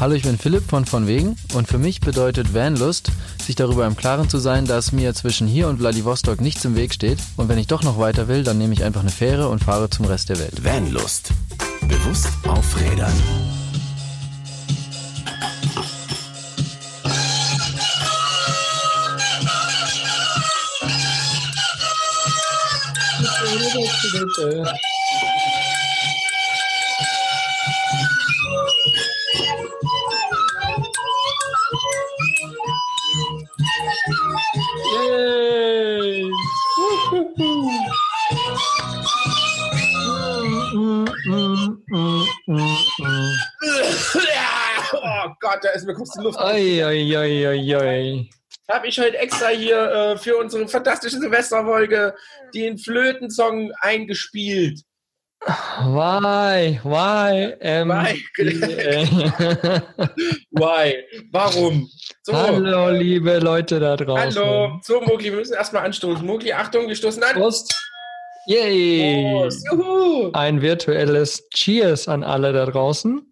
Hallo, ich bin Philipp von von wegen und für mich bedeutet Vanlust, sich darüber im Klaren zu sein, dass mir zwischen hier und Vladivostok nichts im Weg steht und wenn ich doch noch weiter will, dann nehme ich einfach eine Fähre und fahre zum Rest der Welt. Vanlust. Bewusst aufrädern. Yay! Da ist mir kurz die Luft. Oi. Habe ich heute extra hier äh, für unsere fantastische Silvesterfolge den Flötensong eingespielt. Why? Why? Ähm, Why? Why? Warum? So, Hallo, liebe Leute da draußen. hallo. So, Mogli, wir müssen erstmal anstoßen. Mogli, Achtung, wir stoßen an. Prost. Yay! Prost. Juhu. Ein virtuelles Cheers an alle da draußen.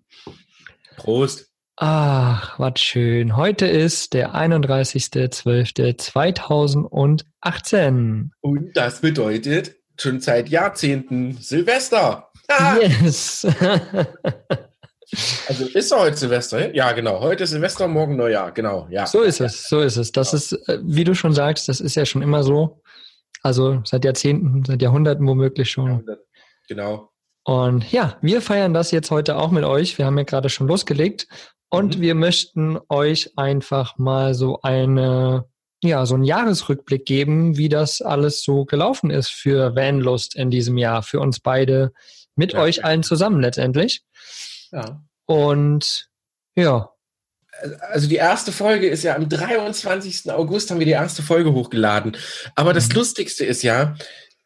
Prost. Ach, was schön. Heute ist der 31.12.2018. Und das bedeutet schon seit Jahrzehnten Silvester. Ah, Yes. Also ist heute Silvester? Ja, genau. Heute ist Silvester, morgen Neujahr. Genau, ja. so ist es, so ist es. Das ist, äh, wie du schon sagst, das ist ja schon immer so. Also seit Jahrzehnten, seit Jahrhunderten womöglich schon. Genau. Und ja, wir feiern das jetzt heute auch mit euch. Wir haben ja gerade schon losgelegt. Und Mhm. wir möchten euch einfach mal so eine, ja, so einen Jahresrückblick geben, wie das alles so gelaufen ist für Vanlust in diesem Jahr, für uns beide, mit Ja. euch allen zusammen letztendlich. Ja. Und ja, Also die erste Folge ist ja am 23. August haben wir die erste Folge hochgeladen. Aber das Mhm. Lustigste ist ja,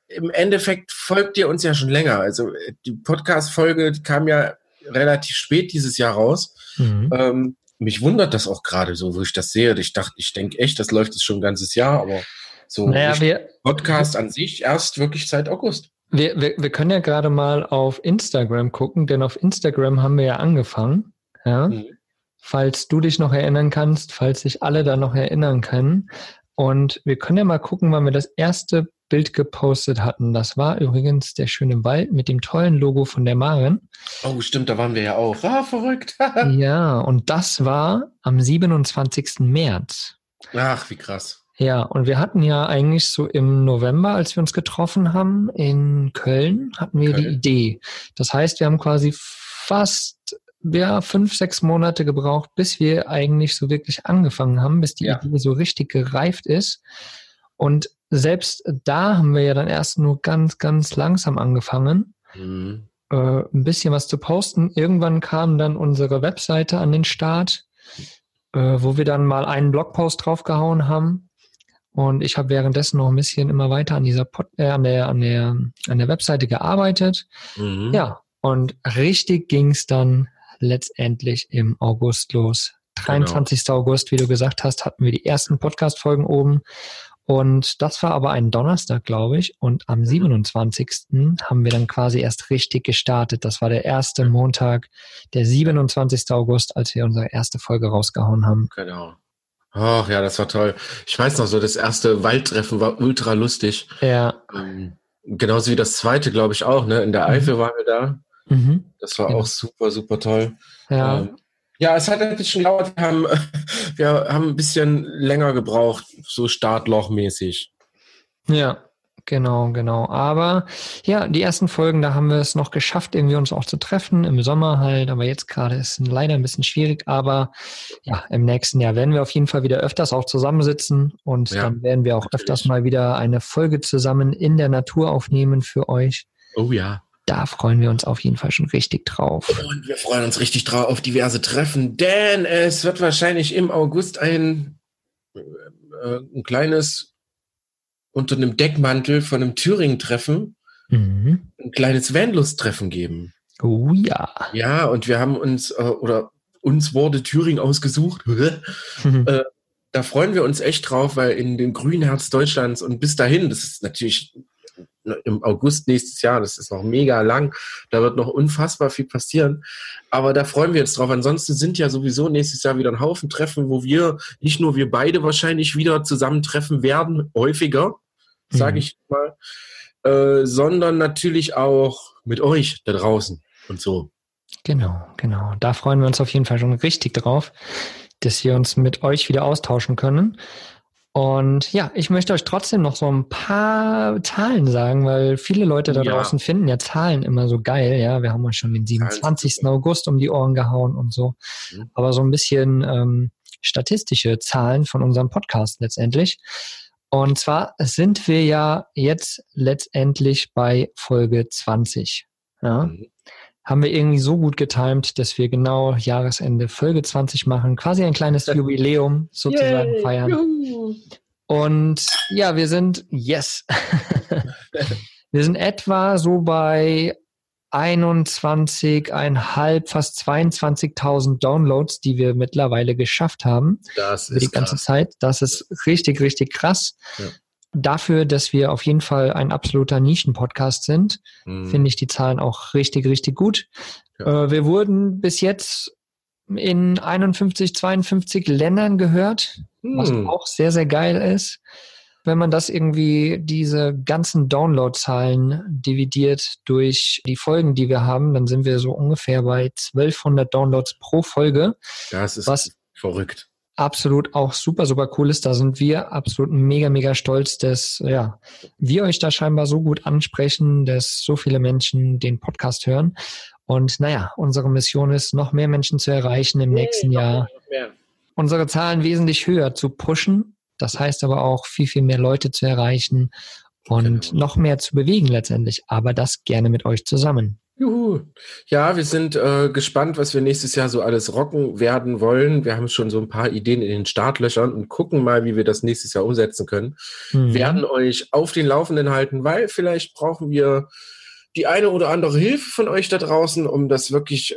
im Endeffekt folgt ihr uns ja schon länger. Also die Podcast-Folge kam ja relativ spät dieses Jahr raus. mhm. Ähm, mich wundert das auch gerade so, wo ich das sehe. Ich dachte, ich denke echt, das läuft jetzt schon ein ganzes Jahr, aber so naja, wir, Podcast an sich erst wirklich seit August. wir, wir, wir können ja gerade mal auf Instagram gucken, denn auf Instagram haben wir ja angefangen. Ja. Mhm. falls du dich noch erinnern kannst, falls sich alle da noch erinnern können. Und wir können ja mal gucken, wann wir das erste Bild gepostet hatten. Das war übrigens der schöne Wald mit dem tollen Logo von der Maren. Oh, stimmt, da waren wir ja auch. Ah, verrückt. Ja, und das war am 27. März. Ach, wie krass. Ja, und wir hatten ja eigentlich so im November, als wir uns getroffen haben in Köln, hatten wir die Köln. Idee. Das heißt, wir haben quasi fast ja, fünf, sechs Monate gebraucht, bis wir eigentlich so wirklich angefangen haben, bis die Ja. Idee so richtig gereift ist. Und selbst da haben wir ja dann erst nur ganz, ganz langsam angefangen, Mhm. äh, ein bisschen was zu posten. Irgendwann kam dann unsere Webseite an den Start, äh, wo wir dann mal einen Blogpost draufgehauen haben. Und ich habe währenddessen noch ein bisschen immer weiter an dieser Pod äh, an der an der an der Webseite gearbeitet. Mhm. Ja, und richtig ging's dann letztendlich im August los. 23. August, wie du gesagt hast, hatten wir die ersten Podcast-Folgen oben. Und das war aber ein Donnerstag, glaube ich. Und am 27. haben wir dann quasi erst richtig gestartet. Das war der erste Montag, der 27. August, als wir unsere erste Folge rausgehauen haben. Genau. Ach ja, das war toll. Ich weiß noch so, das erste Waldtreffen war ultra lustig. Ja. Ähm, genauso wie das zweite, glaube ich, auch. Ne? In der Mhm. Eifel waren wir da. Mhm. Das war Genau. auch super, super toll. Ja. Ähm, ja, es hat ein bisschen gedauert. Wir haben, wir haben ein bisschen länger gebraucht, so Startlochmäßig. Ja, genau, genau. Aber ja, die ersten Folgen, da haben wir es noch geschafft, irgendwie uns auch zu treffen, im Sommer halt. Aber jetzt gerade ist es leider ein bisschen schwierig. Aber ja, im nächsten Jahr werden wir auf jeden Fall wieder öfters auch zusammensitzen und Ja, dann werden wir auch natürlich. öfters mal wieder eine Folge zusammen in der Natur aufnehmen für euch. Oh ja. Da freuen wir uns auf jeden Fall schon richtig drauf. Und wir freuen uns richtig drauf auf diverse Treffen, denn es wird wahrscheinlich im August ein, äh, ein kleines unter einem Deckmantel von einem Thüringen-Treffen Mhm. ein kleines Vanlust-Treffen geben. Oh ja. Ja, und wir haben uns, äh, oder uns wurde Thüringen ausgesucht. Äh, da freuen wir uns echt drauf, weil in dem grünen Herz Deutschlands und bis dahin, das ist natürlich im August nächstes Jahr. Das ist noch mega lang. Da wird noch unfassbar viel passieren. Aber da freuen wir uns drauf. Ansonsten sind ja sowieso nächstes Jahr wieder ein Haufen Treffen, wo wir, nicht nur wir beide wahrscheinlich wieder zusammentreffen werden, häufiger, sage mhm. ich mal, äh, sondern natürlich auch mit euch da draußen und so. Genau, genau. Da freuen wir uns auf jeden Fall schon richtig drauf, dass wir uns mit euch wieder austauschen können. Und ja, ich möchte euch trotzdem noch so ein paar Zahlen sagen, weil viele Leute da ja. draußen finden ja Zahlen immer so geil. Ja, wir haben uns schon den 27. August um die Ohren gehauen und so. Mhm. Aber so ein bisschen ähm, statistische Zahlen von unserem Podcast letztendlich. Und zwar sind wir ja jetzt letztendlich bei Folge 20. Ja. Mhm haben wir irgendwie so gut getimt, dass wir genau Jahresende Folge 20 machen, quasi ein kleines Jubiläum sozusagen Yay, feiern. Juhu. Und ja, wir sind, yes, wir sind etwa so bei 21,5, fast 22.000 Downloads, die wir mittlerweile geschafft haben. Das ist die ganze krass. Zeit. Das ist richtig, richtig krass. Ja dafür, dass wir auf jeden Fall ein absoluter Nischen-Podcast sind, mhm. finde ich die Zahlen auch richtig, richtig gut. Ja. Äh, wir wurden bis jetzt in 51, 52 Ländern gehört, mhm. was auch sehr, sehr geil ist. Wenn man das irgendwie, diese ganzen Download-Zahlen dividiert durch die Folgen, die wir haben, dann sind wir so ungefähr bei 1200 Downloads pro Folge. Das ist was verrückt absolut auch super, super cool ist. Da sind wir absolut mega, mega stolz, dass ja, wir euch da scheinbar so gut ansprechen, dass so viele Menschen den Podcast hören. Und naja, unsere Mission ist, noch mehr Menschen zu erreichen im nee, nächsten Jahr. Unsere Zahlen wesentlich höher zu pushen. Das heißt aber auch, viel, viel mehr Leute zu erreichen und genau. noch mehr zu bewegen letztendlich. Aber das gerne mit euch zusammen. Juhu. Ja, wir sind äh, gespannt, was wir nächstes Jahr so alles rocken werden wollen. Wir haben schon so ein paar Ideen in den Startlöchern und gucken mal, wie wir das nächstes Jahr umsetzen können. Mhm. Werden euch auf den Laufenden halten, weil vielleicht brauchen wir die eine oder andere Hilfe von euch da draußen, um das wirklich äh,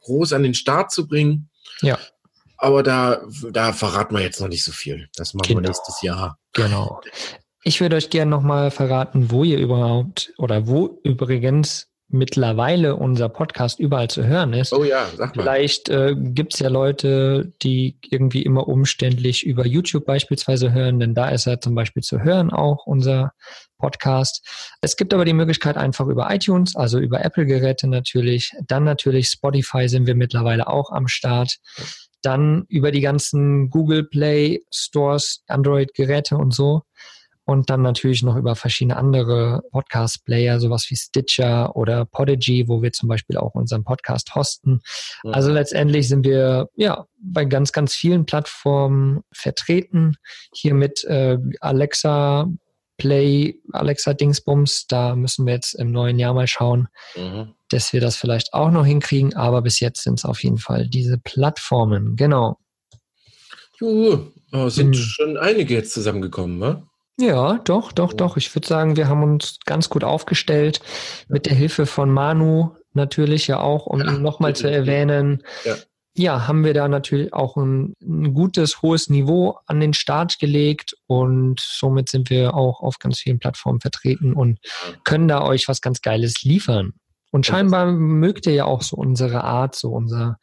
groß an den Start zu bringen. Ja. Aber da, da verraten wir jetzt noch nicht so viel. Das machen genau. wir nächstes Jahr. Genau. Ich würde euch gerne nochmal verraten, wo ihr überhaupt oder wo übrigens mittlerweile unser Podcast überall zu hören ist. Oh ja, sag mal. Vielleicht äh, gibt es ja Leute, die irgendwie immer umständlich über YouTube beispielsweise hören, denn da ist er zum Beispiel zu hören auch unser Podcast. Es gibt aber die Möglichkeit einfach über iTunes, also über Apple-Geräte natürlich. Dann natürlich Spotify sind wir mittlerweile auch am Start. Dann über die ganzen Google Play Stores, Android-Geräte und so und dann natürlich noch über verschiedene andere Podcast-Player, sowas wie Stitcher oder Podigy, wo wir zum Beispiel auch unseren Podcast hosten. Mhm. Also letztendlich sind wir ja bei ganz, ganz vielen Plattformen vertreten. Hier mit äh, Alexa Play, Alexa Dingsbums, da müssen wir jetzt im neuen Jahr mal schauen, mhm. dass wir das vielleicht auch noch hinkriegen, aber bis jetzt sind es auf jeden Fall diese Plattformen, genau. Juhu, oh, sind mhm. schon einige jetzt zusammengekommen, ne? Ja, doch, doch, doch. Ich würde sagen, wir haben uns ganz gut aufgestellt mit der Hilfe von Manu natürlich ja auch, um ja, ihn nochmal zu erwähnen. Ja. ja. haben wir da natürlich auch ein, ein, gutes, hohes Niveau an den Start gelegt und somit sind wir auch auf ganz vielen Plattformen vertreten und können da euch was ganz Geiles liefern. Und scheinbar mögt ihr ja auch so unsere Art, so unser,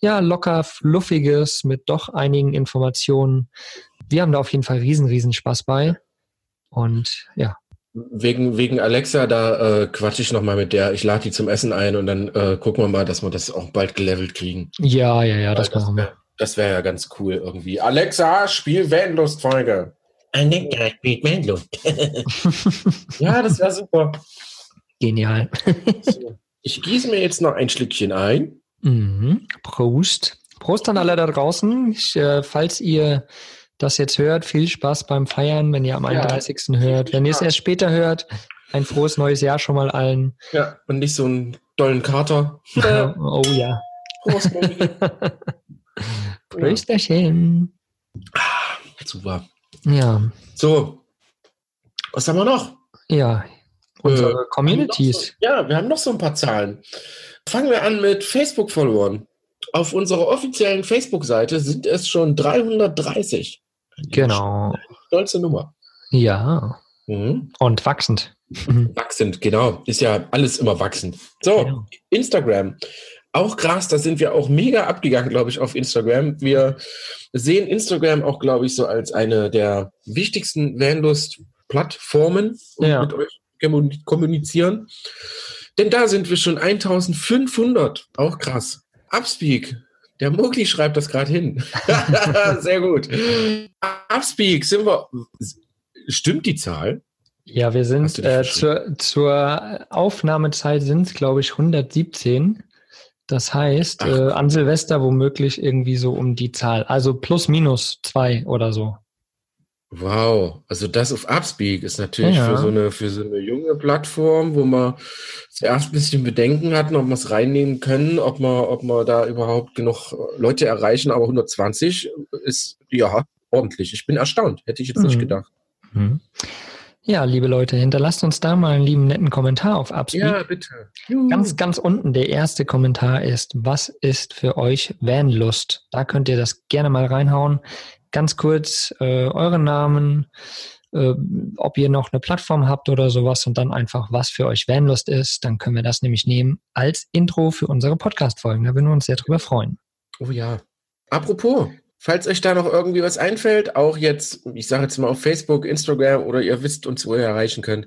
ja, locker fluffiges mit doch einigen Informationen. Wir haben da auf jeden Fall riesen, riesen Spaß bei. Und ja. Wegen, wegen Alexa, da äh, quatsche ich nochmal mit der. Ich lade die zum Essen ein und dann äh, gucken wir mal, dass wir das auch bald gelevelt kriegen. Ja, ja, ja, das, das machen wir. Das wäre ja ganz cool irgendwie. Alexa, spiel Vanlust-Folge. Alexa, spielt Vanlust. ja, das wäre super. Genial. ich gieße mir jetzt noch ein Schlückchen ein. Mhm. Prost. Prost an alle da draußen. Ich, äh, falls ihr das jetzt hört, viel Spaß beim Feiern, wenn ihr am 31. Ja. hört. Wenn ihr es erst später hört, ein frohes neues Jahr schon mal allen. Ja, und nicht so einen dollen Kater. oh ja. Prost, Prösterchen. Ah, super. Ja. So, was haben wir noch? Ja, unsere äh, Communities. So, ja, wir haben noch so ein paar Zahlen. Fangen wir an mit Facebook-Followern. Auf unserer offiziellen Facebook-Seite sind es schon 330. Genau. Stolze Nummer. Ja. Mhm. Und wachsend. Wachsend, genau. Ist ja alles immer wachsend. So, genau. Instagram. Auch krass, da sind wir auch mega abgegangen, glaube ich, auf Instagram. Wir sehen Instagram auch, glaube ich, so als eine der wichtigsten Vanlust-Plattformen, um ja. mit euch kommunizieren. Denn da sind wir schon 1500. Auch krass. Upspeak. Der Mogli schreibt das gerade hin. Sehr gut. Upspeak, sind wir. Stimmt die Zahl? Ja, wir sind äh, zur, zur Aufnahmezeit sind es, glaube ich, 117. Das heißt, äh, an Silvester womöglich irgendwie so um die Zahl. Also plus minus zwei oder so. Wow, also das auf Upspeak ist natürlich ja. für so eine für so eine junge Plattform, wo man zuerst ein bisschen Bedenken hatten, ob wir es reinnehmen können, ob man ob man da überhaupt genug Leute erreichen, aber 120 ist ja ordentlich. Ich bin erstaunt, hätte ich jetzt mhm. nicht gedacht. Mhm. Ja, liebe Leute, hinterlasst uns da mal einen lieben netten Kommentar auf Upspeak. Ja, bitte. Juhu. Ganz, ganz unten der erste Kommentar ist, was ist für euch Vanlust? Da könnt ihr das gerne mal reinhauen. Ganz kurz äh, euren Namen, äh, ob ihr noch eine Plattform habt oder sowas und dann einfach, was für euch Vanlust ist. Dann können wir das nämlich nehmen als Intro für unsere Podcast-Folgen. Da würden wir uns sehr drüber freuen. Oh ja. Apropos, Falls euch da noch irgendwie was einfällt, auch jetzt, ich sage jetzt mal auf Facebook, Instagram oder ihr wisst uns, wo ihr erreichen könnt.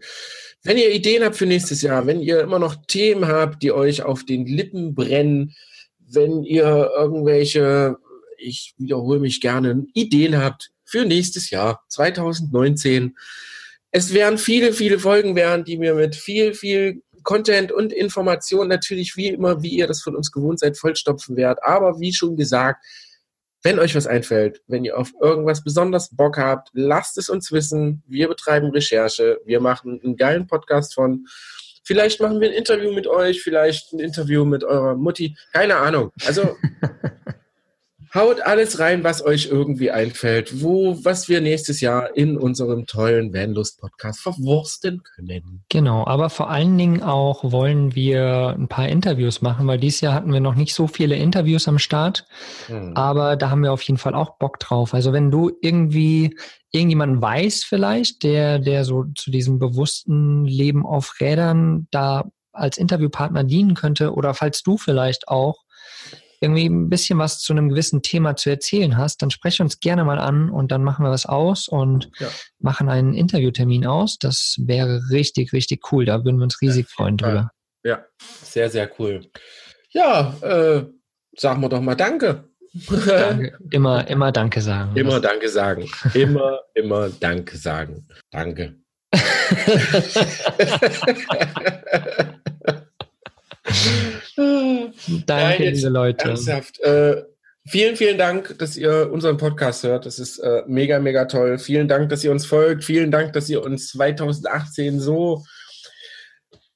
Wenn ihr Ideen habt für nächstes Jahr, wenn ihr immer noch Themen habt, die euch auf den Lippen brennen, wenn ihr irgendwelche, ich wiederhole mich gerne, Ideen habt für nächstes Jahr, 2019. Es werden viele, viele Folgen werden, die mir mit viel, viel Content und Information natürlich wie immer, wie ihr das von uns gewohnt seid, vollstopfen werdet. Aber wie schon gesagt, wenn euch was einfällt, wenn ihr auf irgendwas besonders Bock habt, lasst es uns wissen. Wir betreiben Recherche. Wir machen einen geilen Podcast von. Vielleicht machen wir ein Interview mit euch, vielleicht ein Interview mit eurer Mutti. Keine Ahnung. Also Haut alles rein, was euch irgendwie einfällt, wo, was wir nächstes Jahr in unserem tollen Vanlust-Podcast verwursten können. Genau, aber vor allen Dingen auch wollen wir ein paar Interviews machen, weil dieses Jahr hatten wir noch nicht so viele Interviews am Start, hm. aber da haben wir auf jeden Fall auch Bock drauf. Also wenn du irgendwie irgendjemanden weiß vielleicht, der, der so zu diesem bewussten Leben auf Rädern da als Interviewpartner dienen könnte oder falls du vielleicht auch irgendwie ein bisschen was zu einem gewissen Thema zu erzählen hast, dann spreche uns gerne mal an und dann machen wir was aus und ja. machen einen Interviewtermin aus. Das wäre richtig, richtig cool. Da würden wir uns riesig freuen drüber. Ja, sehr, sehr cool. Ja, äh, sagen wir doch mal Danke. Danke. Immer, immer Danke sagen. Immer Danke sagen. Immer, immer Danke sagen. Danke. Danke, Nein, liebe Leute. Ernsthaft. Äh, vielen, vielen Dank, dass ihr unseren Podcast hört. Das ist äh, mega, mega toll. Vielen Dank, dass ihr uns folgt. Vielen Dank, dass ihr uns 2018 so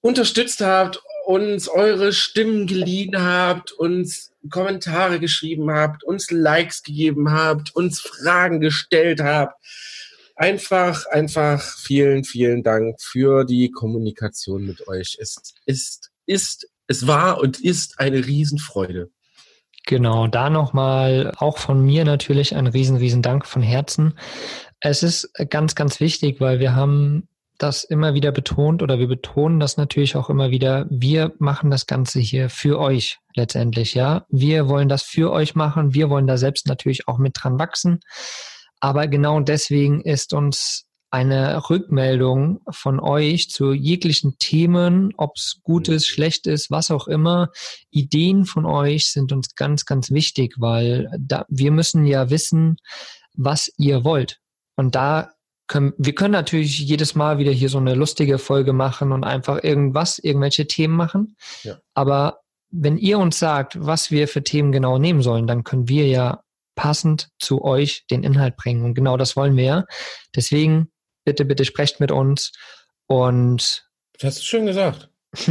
unterstützt habt, uns eure Stimmen geliehen habt, uns Kommentare geschrieben habt, uns Likes gegeben habt, uns Fragen gestellt habt. Einfach, einfach vielen, vielen Dank für die Kommunikation mit euch. Es ist, ist es war und ist eine Riesenfreude. Genau, da nochmal auch von mir natürlich ein riesen, riesen Dank von Herzen. Es ist ganz, ganz wichtig, weil wir haben das immer wieder betont oder wir betonen das natürlich auch immer wieder. Wir machen das Ganze hier für euch letztendlich, ja. Wir wollen das für euch machen. Wir wollen da selbst natürlich auch mit dran wachsen. Aber genau deswegen ist uns eine Rückmeldung von euch zu jeglichen Themen, ob es gut ist, schlecht ist, was auch immer. Ideen von euch sind uns ganz, ganz wichtig, weil da, wir müssen ja wissen, was ihr wollt. Und da können, wir können natürlich jedes Mal wieder hier so eine lustige Folge machen und einfach irgendwas, irgendwelche Themen machen. Ja. Aber wenn ihr uns sagt, was wir für Themen genau nehmen sollen, dann können wir ja passend zu euch den Inhalt bringen. Und genau das wollen wir ja. Deswegen bitte, bitte sprecht mit uns. Und das hast du schön gesagt.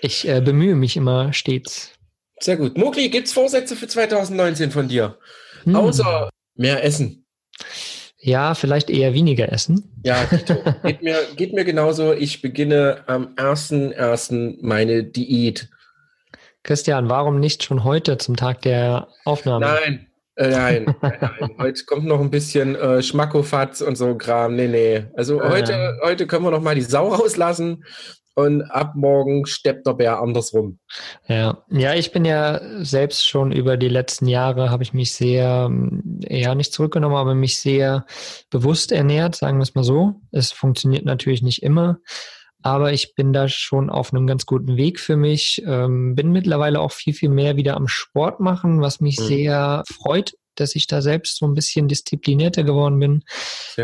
ich äh, bemühe mich immer stets. Sehr gut. Mugli, gibt es Vorsätze für 2019 von dir? Hm. Außer mehr Essen. Ja, vielleicht eher weniger essen. Ja, geht mir, geht mir genauso. Ich beginne am 1.1. meine Diät. Christian, warum nicht schon heute zum Tag der Aufnahme? Nein, Äh, nein, nein, nein, heute kommt noch ein bisschen äh, Schmackofatz und so Kram. Nee, nee. Also äh. heute, heute können wir noch mal die Sau rauslassen und ab morgen steppt der Bär andersrum. Ja, ja, ich bin ja selbst schon über die letzten Jahre habe ich mich sehr, ja nicht zurückgenommen, aber mich sehr bewusst ernährt, sagen wir es mal so. Es funktioniert natürlich nicht immer, aber ich bin da schon auf einem ganz guten Weg für mich. Ähm, bin mittlerweile auch viel, viel mehr wieder am Sport machen, was mich mhm. sehr freut, dass ich da selbst so ein bisschen disziplinierter geworden bin.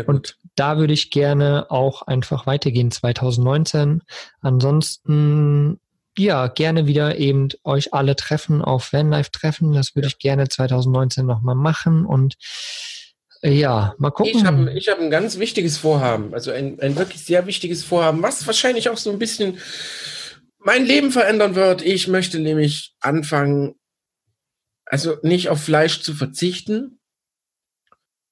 Und da würde ich gerne auch einfach weitergehen 2019. Ansonsten ja, gerne wieder eben euch alle treffen auf Vanlife treffen. Das würde ja. ich gerne 2019 nochmal machen und ja, mal gucken. Ich habe ich hab ein ganz wichtiges Vorhaben, also ein, ein wirklich sehr wichtiges Vorhaben, was wahrscheinlich auch so ein bisschen mein Leben verändern wird. Ich möchte nämlich anfangen, also nicht auf Fleisch zu verzichten,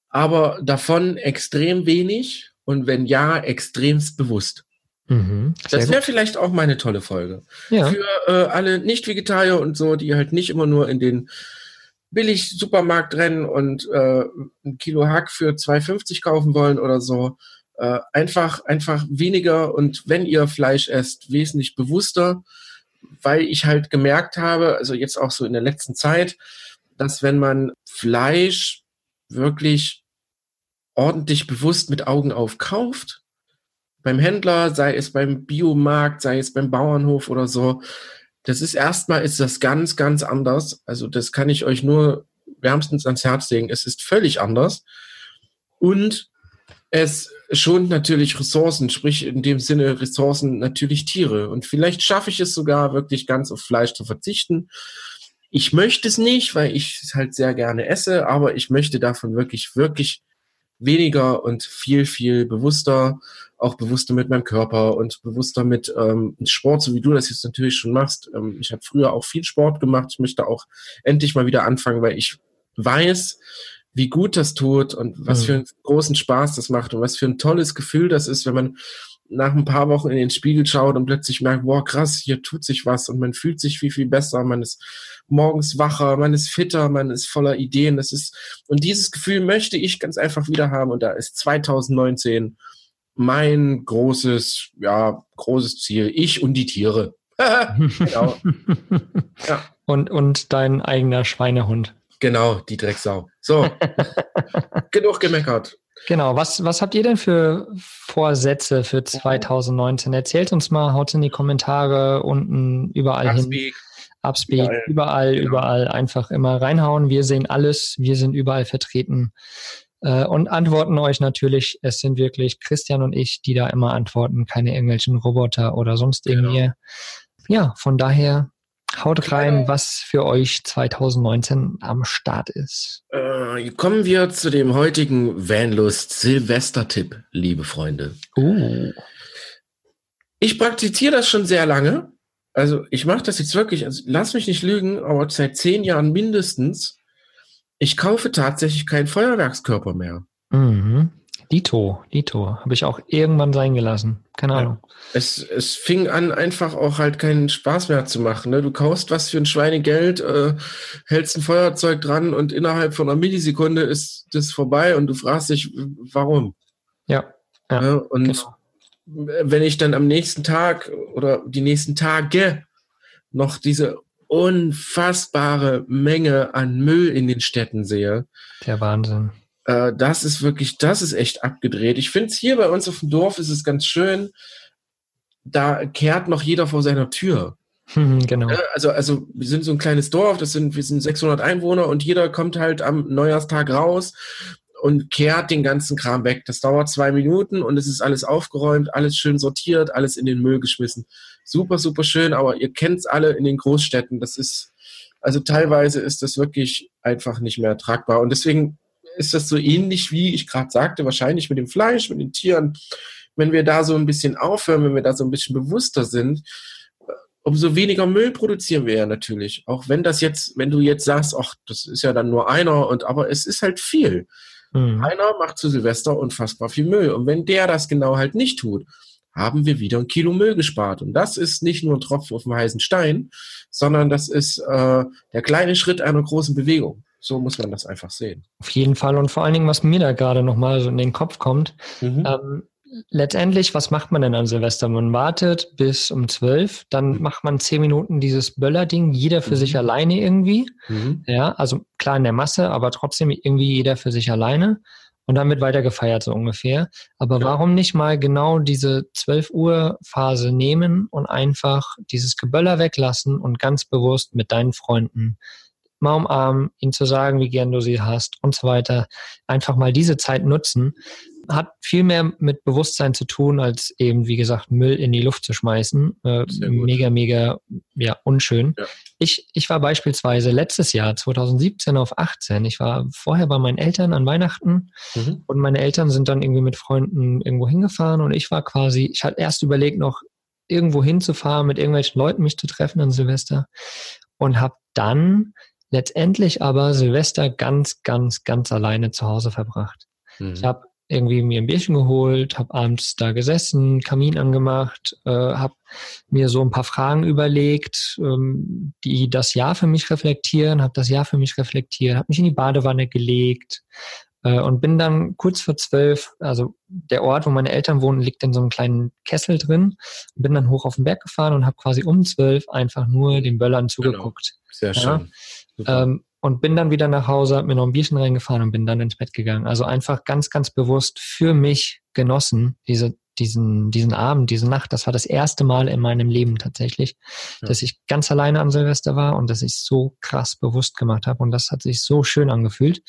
aber davon extrem wenig und wenn ja, extremst bewusst. Mhm, das wäre vielleicht auch meine tolle Folge. Ja. Für äh, alle Nicht-Vegetarier und so, die halt nicht immer nur in den billig Supermarkt rennen und äh, ein Kilo Hack für 2,50 kaufen wollen oder so. Äh, einfach, einfach weniger und wenn ihr Fleisch esst, wesentlich bewusster, weil ich halt gemerkt habe, also jetzt auch so in der letzten Zeit, dass wenn man Fleisch wirklich ordentlich bewusst mit Augen auf kauft, beim Händler, sei es beim Biomarkt, sei es beim Bauernhof oder so, das ist erstmal ist das ganz, ganz anders. Also das kann ich euch nur wärmstens ans Herz legen. Es ist völlig anders. Und es schont natürlich Ressourcen, sprich in dem Sinne Ressourcen natürlich Tiere. Und vielleicht schaffe ich es sogar wirklich ganz auf Fleisch zu verzichten. Ich möchte es nicht, weil ich es halt sehr gerne esse, aber ich möchte davon wirklich, wirklich weniger und viel, viel bewusster auch bewusster mit meinem Körper und bewusster mit ähm, Sport, so wie du das jetzt natürlich schon machst. Ähm, ich habe früher auch viel Sport gemacht. Ich möchte auch endlich mal wieder anfangen, weil ich weiß, wie gut das tut und was mhm. für einen großen Spaß das macht und was für ein tolles Gefühl das ist, wenn man nach ein paar Wochen in den Spiegel schaut und plötzlich merkt, wow, krass, hier tut sich was und man fühlt sich viel, viel besser, man ist morgens wacher, man ist fitter, man ist voller Ideen, das ist, und dieses Gefühl möchte ich ganz einfach wieder haben und da ist 2019 mein großes, ja, großes Ziel. Ich und die Tiere. genau. ja. Und, und dein eigener Schweinehund. Genau, die Drecksau. So, genug gemeckert. Genau, was, was habt ihr denn für Vorsätze für 2019? Erzählt uns mal, haut in die Kommentare unten überall Upspeak. hin. Upspeak, überall, überall, genau. überall einfach immer reinhauen. Wir sehen alles, wir sind überall vertreten äh, und antworten euch natürlich. Es sind wirklich Christian und ich, die da immer antworten, keine irgendwelchen Roboter oder sonst genau. irgendwie. Genau. Ja, von daher haut rein, was für euch 2019 am Start ist. Äh, kommen wir zu dem heutigen Vanlust Silvester-Tipp, liebe Freunde. Uh. Ich praktiziere das schon sehr lange. Also ich mache das jetzt wirklich, also lass mich nicht lügen, aber seit zehn Jahren mindestens ich kaufe tatsächlich keinen Feuerwerkskörper mehr. Mhm. Dito, Dito. Habe ich auch irgendwann sein gelassen. Keine Ahnung. Ja. Es, es fing an, einfach auch halt keinen Spaß mehr zu machen. Ne? Du kaufst was für ein Schweinegeld, äh, hältst ein Feuerzeug dran und innerhalb von einer Millisekunde ist das vorbei und du fragst dich, warum? Ja. ja, ja und genau. wenn ich dann am nächsten Tag oder die nächsten Tage noch diese unfassbare Menge an Müll in den Städten sehe. Der Wahnsinn. Äh, das ist wirklich, das ist echt abgedreht. Ich finde es hier bei uns auf dem Dorf ist es ganz schön. Da kehrt noch jeder vor seiner Tür. genau. Also, also wir sind so ein kleines Dorf, das sind, wir sind 600 Einwohner und jeder kommt halt am Neujahrstag raus und kehrt den ganzen Kram weg. Das dauert zwei Minuten und es ist alles aufgeräumt, alles schön sortiert, alles in den Müll geschmissen super, super schön, aber ihr kennt es alle in den Großstädten. Das ist, also teilweise ist das wirklich einfach nicht mehr tragbar. Und deswegen ist das so ähnlich wie ich gerade sagte, wahrscheinlich mit dem Fleisch, mit den Tieren. Wenn wir da so ein bisschen aufhören, wenn wir da so ein bisschen bewusster sind, umso weniger Müll produzieren wir ja natürlich. Auch wenn das jetzt, wenn du jetzt sagst, ach, das ist ja dann nur einer und aber es ist halt viel. Mhm. Einer macht zu Silvester unfassbar viel Müll. Und wenn der das genau halt nicht tut, haben wir wieder ein Kilo Müll gespart. Und das ist nicht nur ein Tropfen auf dem heißen Stein, sondern das ist äh, der kleine Schritt einer großen Bewegung. so muss man das einfach sehen. Auf jeden Fall. Und vor allen Dingen, was mir da gerade nochmal so in den Kopf kommt, mhm. ähm, letztendlich, was macht man denn an Silvester? Man wartet bis um zwölf, dann mhm. macht man zehn Minuten dieses Böller-Ding, jeder für mhm. sich alleine irgendwie. Mhm. Ja, also klar in der Masse, aber trotzdem irgendwie jeder für sich alleine. Und dann wird weiter gefeiert, so ungefähr. Aber ja. warum nicht mal genau diese 12 Uhr Phase nehmen und einfach dieses Geböller weglassen und ganz bewusst mit deinen Freunden mal umarmen, ihnen zu sagen, wie gern du sie hast und so weiter. Einfach mal diese Zeit nutzen. Hat viel mehr mit Bewusstsein zu tun, als eben, wie gesagt, Müll in die Luft zu schmeißen. Äh, mega, mega, ja, unschön. Ja. Ich, ich war beispielsweise letztes Jahr, 2017 auf 18, ich war vorher bei meinen Eltern an Weihnachten mhm. und meine Eltern sind dann irgendwie mit Freunden irgendwo hingefahren und ich war quasi, ich hatte erst überlegt, noch irgendwo hinzufahren, mit irgendwelchen Leuten mich zu treffen an Silvester und habe dann letztendlich aber Silvester ganz, ganz, ganz alleine zu Hause verbracht. Mhm. Ich habe irgendwie mir ein Bierchen geholt, habe abends da gesessen, Kamin angemacht, äh, habe mir so ein paar Fragen überlegt, ähm, die das Jahr für mich reflektieren, habe das Jahr für mich reflektiert, habe mich in die Badewanne gelegt äh, und bin dann kurz vor zwölf, also der Ort, wo meine Eltern wohnen, liegt in so einem kleinen Kessel drin, bin dann hoch auf den Berg gefahren und habe quasi um zwölf einfach nur den Böllern genau. zugeguckt. Genau. Sehr schön. Ja? Ähm, und bin dann wieder nach Hause, hab mir noch ein Bierchen reingefahren und bin dann ins Bett gegangen. Also einfach ganz, ganz bewusst für mich genossen, diese, diesen, diesen Abend, diese Nacht. Das war das erste Mal in meinem Leben tatsächlich, ja. dass ich ganz alleine an Silvester war und dass ich so krass bewusst gemacht habe. Und das hat sich so schön angefühlt.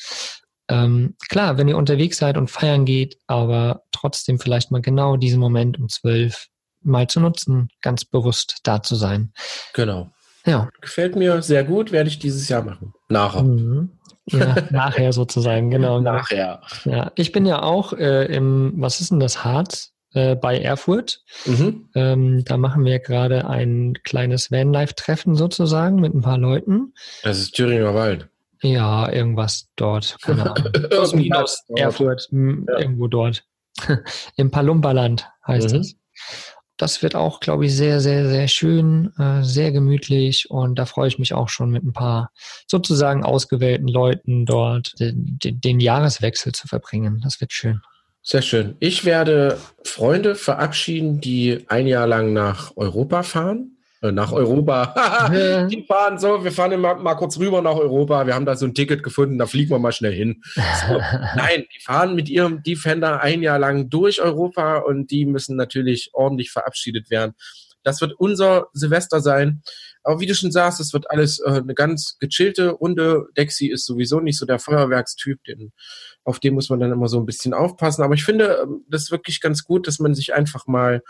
Ähm, klar, wenn ihr unterwegs seid und feiern geht, aber trotzdem vielleicht mal genau diesen Moment um zwölf mal zu nutzen, ganz bewusst da zu sein. Genau. Ja. Gefällt mir sehr gut, werde ich dieses Jahr machen. Nachher. Mhm. Ja, nachher sozusagen, genau. nachher. Ja, ich bin ja auch äh, im, was ist denn das, Harz? Äh, bei Erfurt. Mhm. Ähm, da machen wir gerade ein kleines Vanlife-Treffen sozusagen mit ein paar Leuten. Das ist Thüringer Wald. Ja, irgendwas dort. Genau. aus, aus Erfurt, ja. irgendwo dort. Im Palumbaland heißt mhm. es. Das wird auch, glaube ich, sehr, sehr, sehr schön, äh, sehr gemütlich und da freue ich mich auch schon mit ein paar sozusagen ausgewählten Leuten dort den, den, den Jahreswechsel zu verbringen. Das wird schön. Sehr schön. Ich werde Freunde verabschieden, die ein Jahr lang nach Europa fahren. Äh, nach Europa. die fahren so, wir fahren immer mal kurz rüber nach Europa. Wir haben da so ein Ticket gefunden, da fliegen wir mal schnell hin. So. Nein, die fahren mit ihrem Defender ein Jahr lang durch Europa und die müssen natürlich ordentlich verabschiedet werden. Das wird unser Silvester sein. Aber wie du schon sagst, es wird alles äh, eine ganz gechillte Runde. Dexy ist sowieso nicht so der Feuerwerkstyp, den, auf den muss man dann immer so ein bisschen aufpassen. Aber ich finde ähm, das ist wirklich ganz gut, dass man sich einfach mal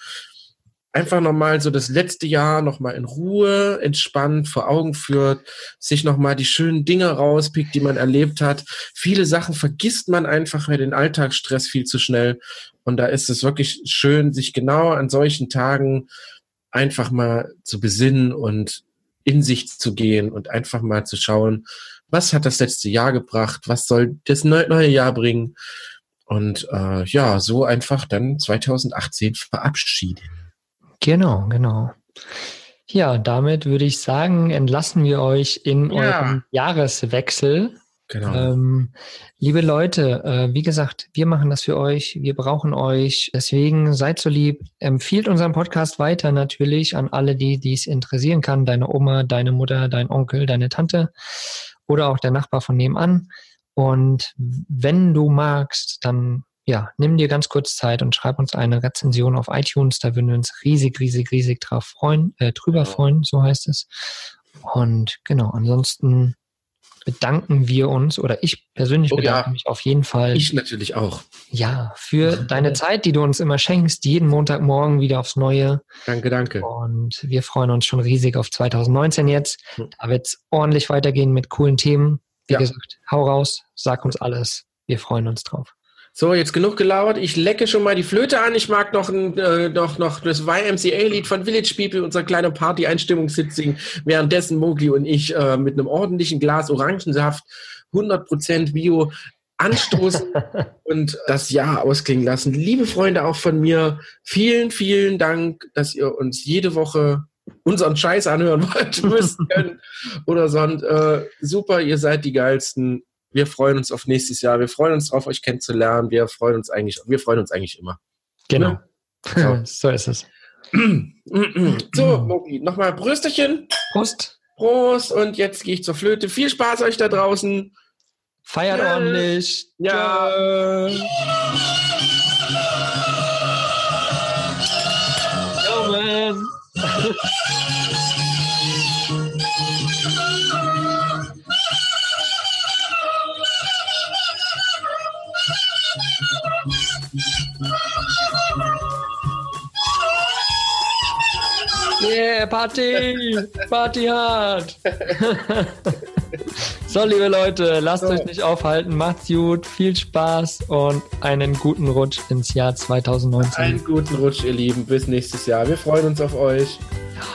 einfach nochmal so das letzte Jahr nochmal in Ruhe, entspannt vor Augen führt, sich nochmal die schönen Dinge rauspickt, die man erlebt hat. Viele Sachen vergisst man einfach bei den Alltagsstress viel zu schnell. Und da ist es wirklich schön, sich genau an solchen Tagen einfach mal zu besinnen und in sich zu gehen und einfach mal zu schauen, was hat das letzte Jahr gebracht, was soll das neue Jahr bringen. Und äh, ja, so einfach dann 2018 verabschieden. Genau, genau. Ja, damit würde ich sagen, entlassen wir euch in ja. eurem Jahreswechsel. Genau. Ähm, liebe Leute, äh, wie gesagt, wir machen das für euch. Wir brauchen euch. Deswegen seid so lieb. Empfiehlt unseren Podcast weiter natürlich an alle, die dies interessieren kann. Deine Oma, deine Mutter, dein Onkel, deine Tante oder auch der Nachbar von nebenan. Und wenn du magst, dann ja, nimm dir ganz kurz Zeit und schreib uns eine Rezension auf iTunes. Da würden wir uns riesig, riesig, riesig drauf freuen, äh, drüber freuen, so heißt es. Und genau, ansonsten bedanken wir uns oder ich persönlich oh, bedanke ja. mich auf jeden Fall. Ich natürlich auch. Ja, für deine Zeit, die du uns immer schenkst, jeden Montagmorgen wieder aufs Neue. Danke, danke. Und wir freuen uns schon riesig auf 2019 jetzt. Hm. Da wird es ordentlich weitergehen mit coolen Themen. Wie ja. gesagt, hau raus, sag uns alles. Wir freuen uns drauf. So, jetzt genug gelauert. Ich lecke schon mal die Flöte an. Ich mag noch, ein, äh, noch, noch das YMCA-Lied von Village People, unser kleiner Party-Einstimmungshit singen. Währenddessen Mogli und ich äh, mit einem ordentlichen Glas Orangensaft, 100% Bio, anstoßen und das Jahr ausklingen lassen. Liebe Freunde auch von mir, vielen, vielen Dank, dass ihr uns jede Woche unseren Scheiß anhören wollt, müsst können oder sonst. Äh, super, ihr seid die geilsten. Wir freuen uns auf nächstes Jahr. Wir freuen uns drauf, euch kennenzulernen. Wir freuen uns eigentlich, wir freuen uns eigentlich immer. Genau. Ja? So. so ist es. so, Mogi, nochmal Brüsterchen. Prost. Prost. Und jetzt gehe ich zur Flöte. Viel Spaß euch da draußen. Feiert ja. ordentlich. Ja. ja. man. Party! Party hart! so, liebe Leute, lasst so. euch nicht aufhalten. Macht's gut, viel Spaß und einen guten Rutsch ins Jahr 2019. Einen guten Rutsch, ihr Lieben. Bis nächstes Jahr. Wir freuen uns auf euch.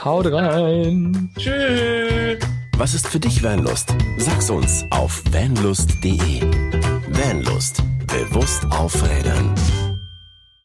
Haut rein! Tschüss! Was ist für dich Vanlust? Sag's uns auf vanlust.de. Vanlust. Bewusst aufrädern.